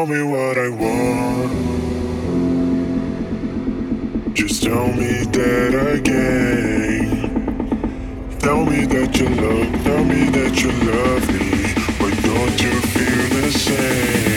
tell me what I want. Just tell me that again. Tell me that you love, tell me that you love me. Why don't you feel the same?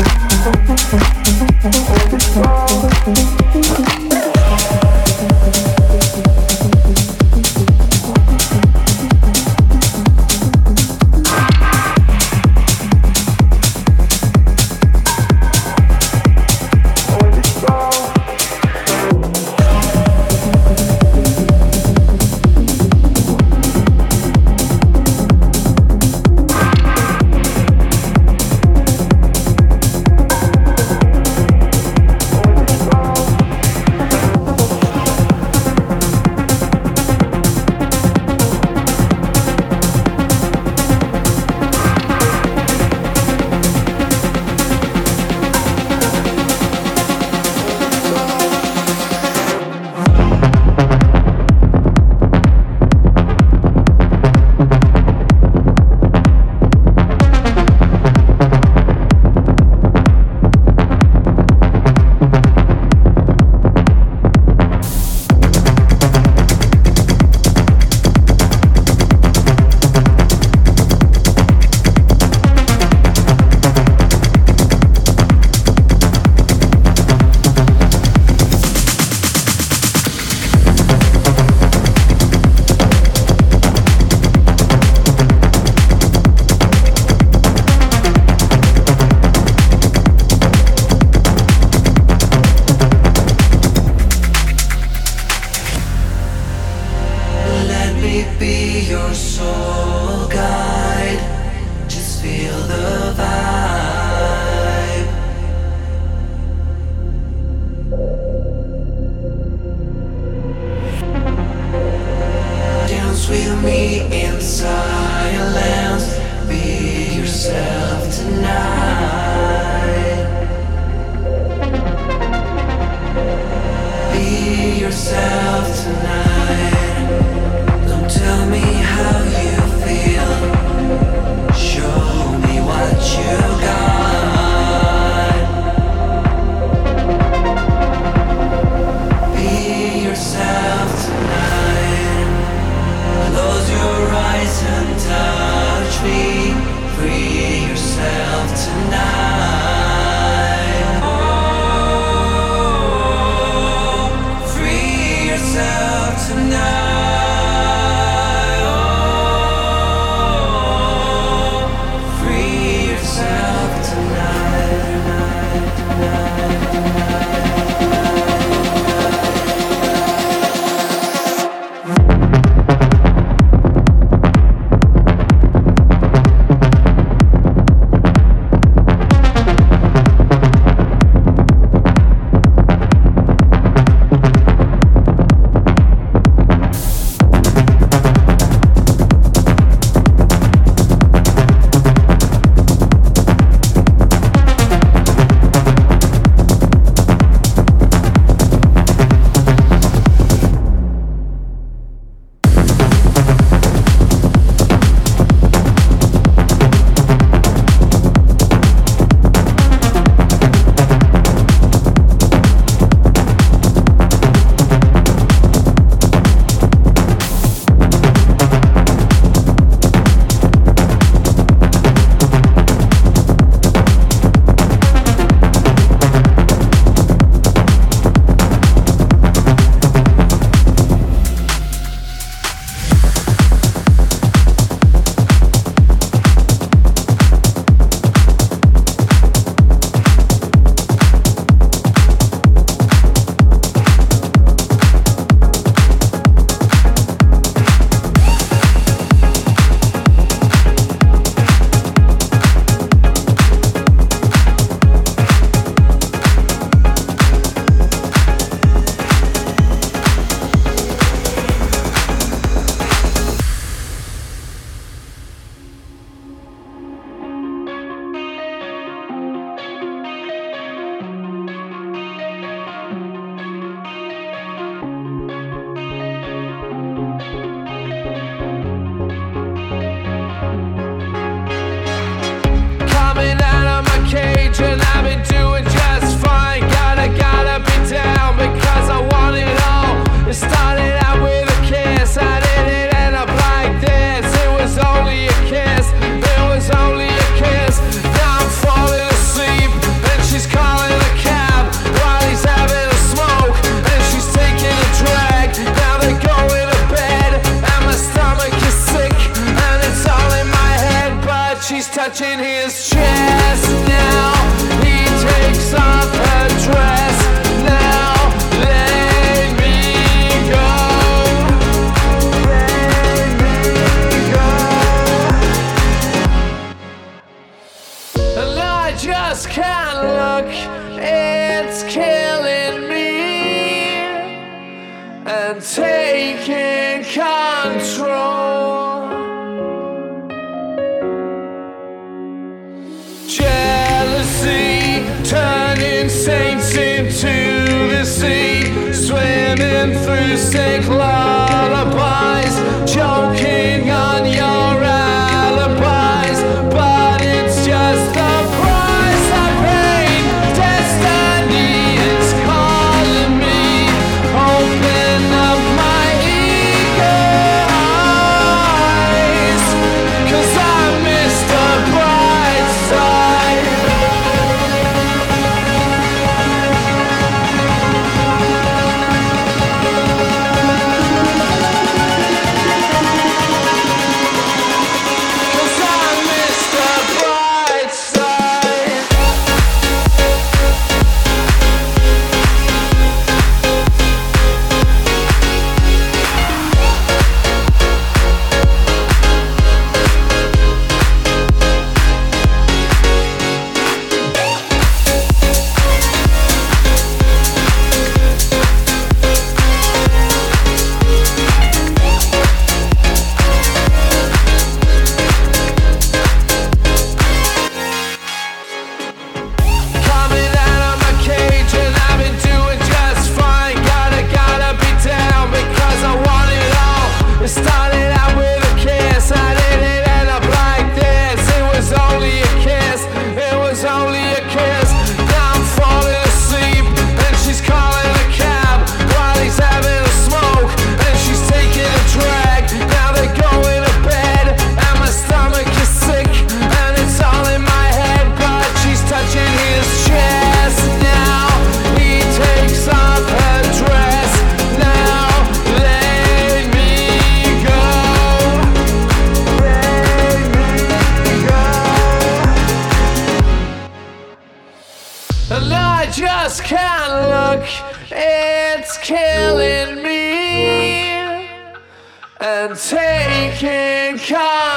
Thank you. in silence. Be yourself tonight. Be yourself tonight. Don't tell me how you feel. Show me what you got. Swimming through sick lullabies, taking control.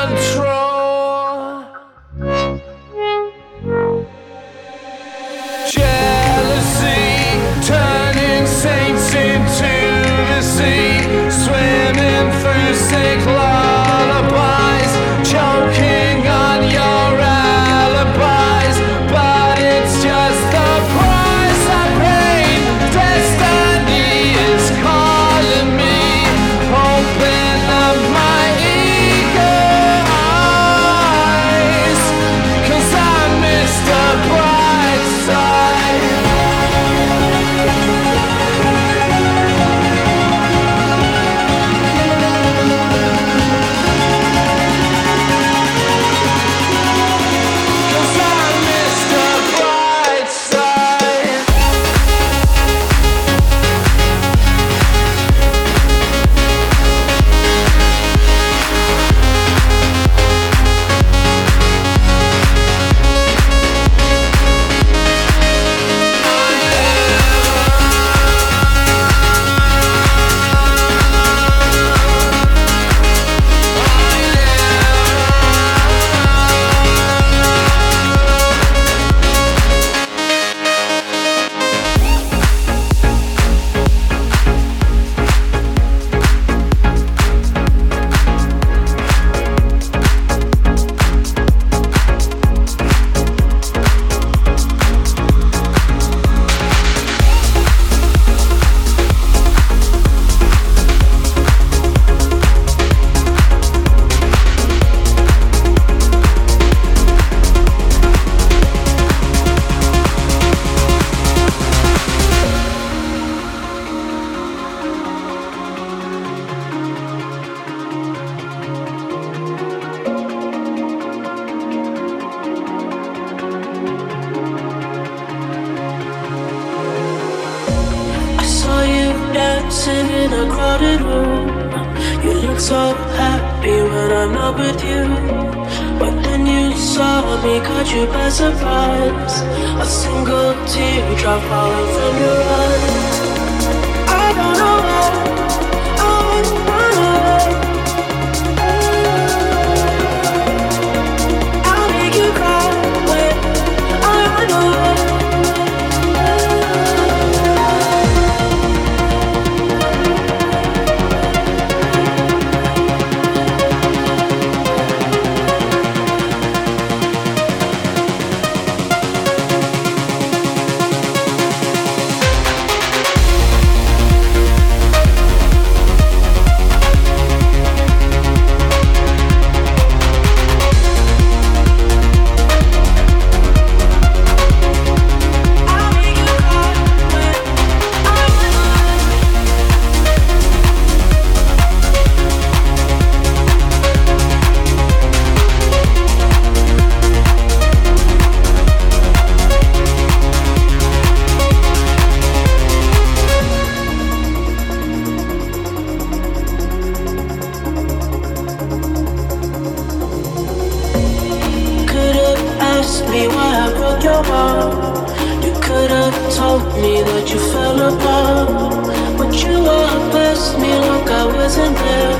me why I broke your heart. You could have told me that you fell apart. But you walked past me like I wasn't there.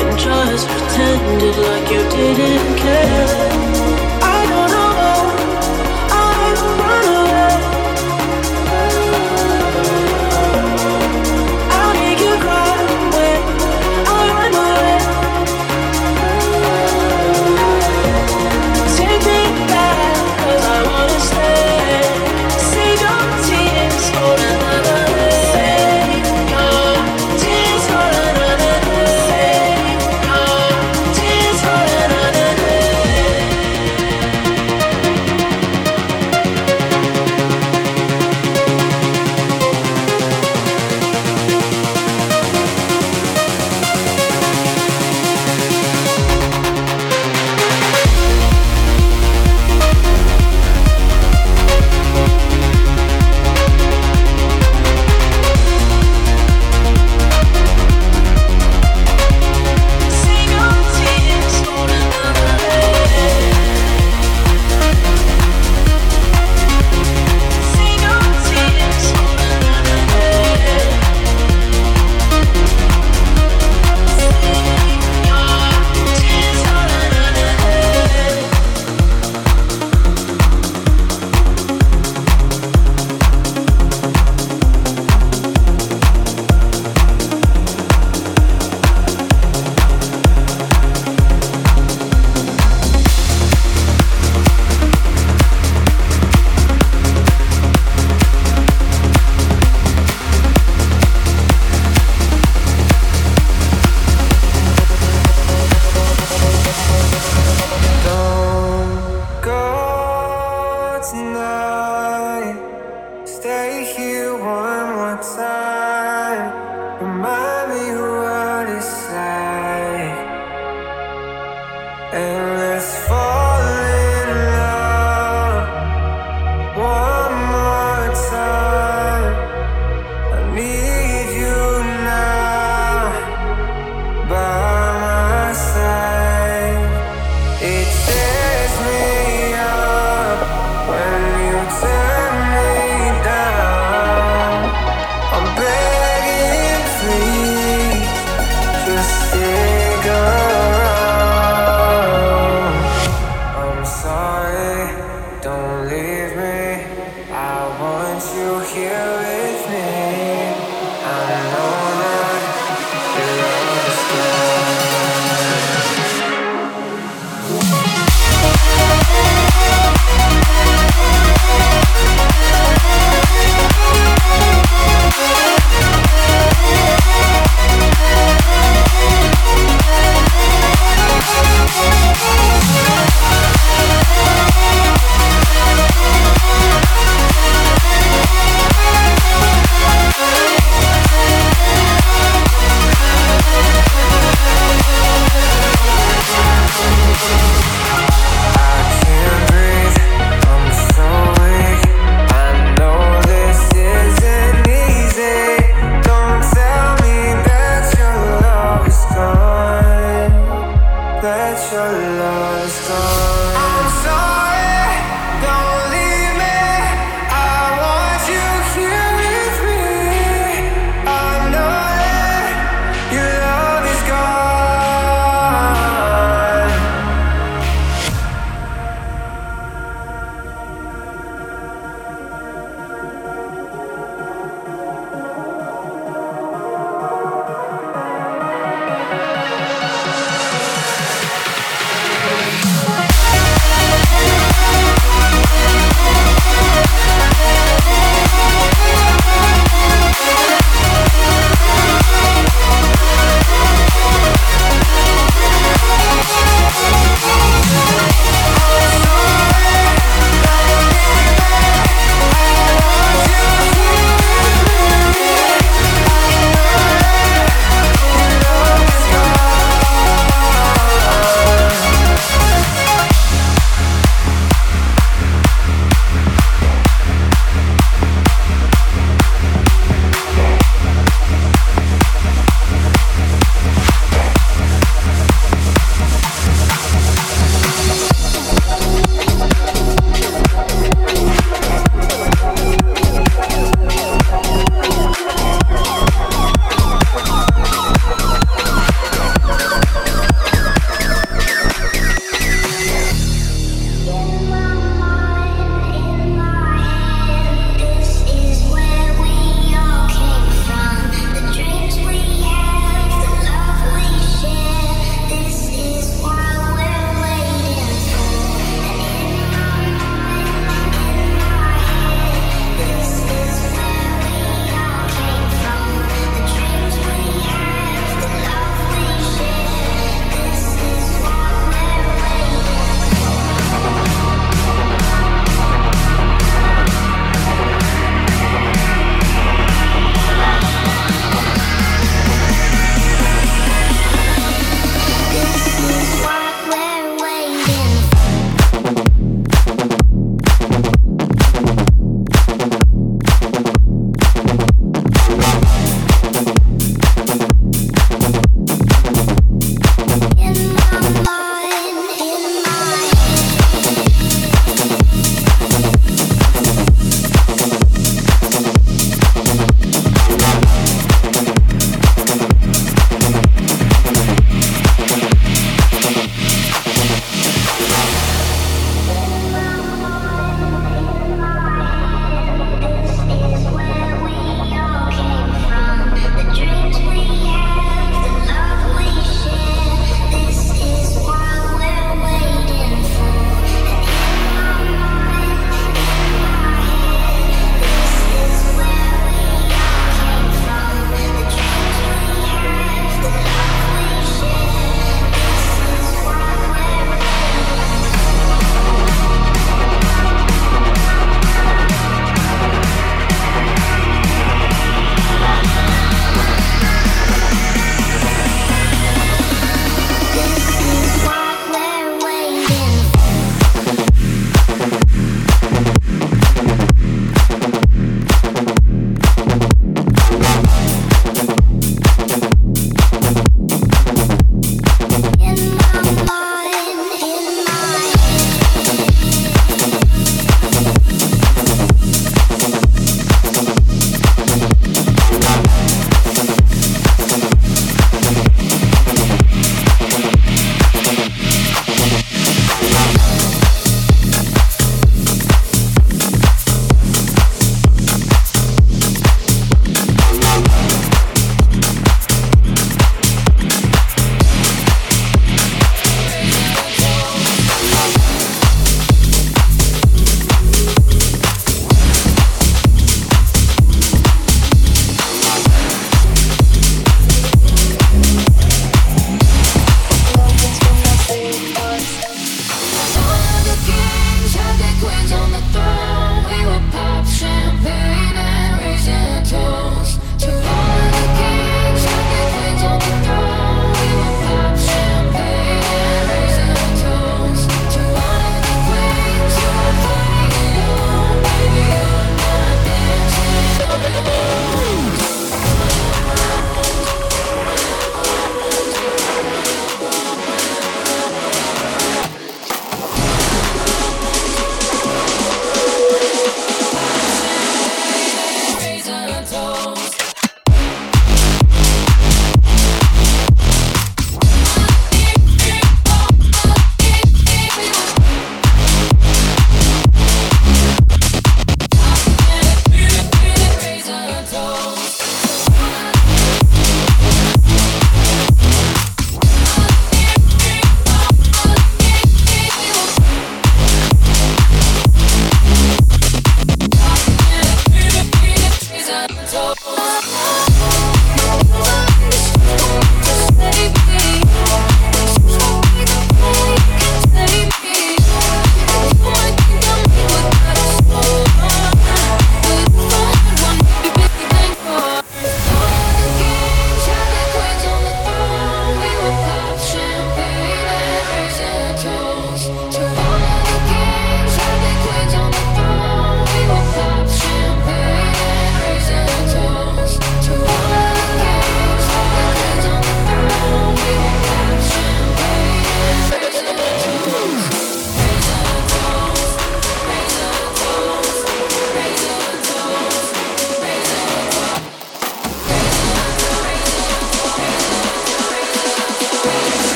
And just pretended like you didn't care.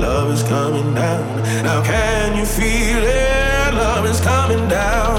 Love is coming down. Now can you feel it? Love is coming down.